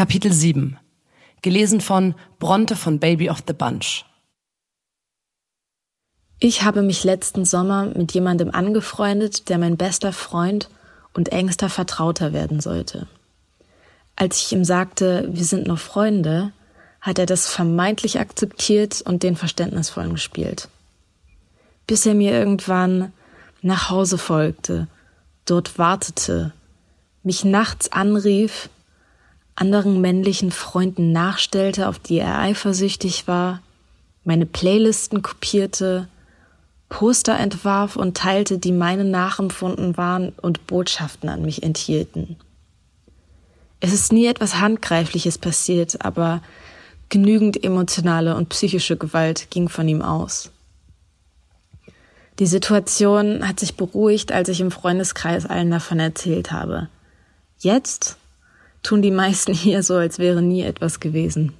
Kapitel 7. Gelesen von Bronte von Baby of the Bunch. Ich habe mich letzten Sommer mit jemandem angefreundet, der mein bester Freund und engster Vertrauter werden sollte. Als ich ihm sagte, wir sind noch Freunde, hat er das vermeintlich akzeptiert und den Verständnisvollen gespielt. Bis er mir irgendwann nach Hause folgte, dort wartete, mich nachts anrief, anderen männlichen Freunden nachstellte, auf die er eifersüchtig war, meine Playlisten kopierte, Poster entwarf und teilte, die meine nachempfunden waren und Botschaften an mich enthielten. Es ist nie etwas Handgreifliches passiert, aber genügend emotionale und psychische Gewalt ging von ihm aus. Die Situation hat sich beruhigt, als ich im Freundeskreis allen davon erzählt habe. Jetzt tun die meisten hier so, als wäre nie etwas gewesen.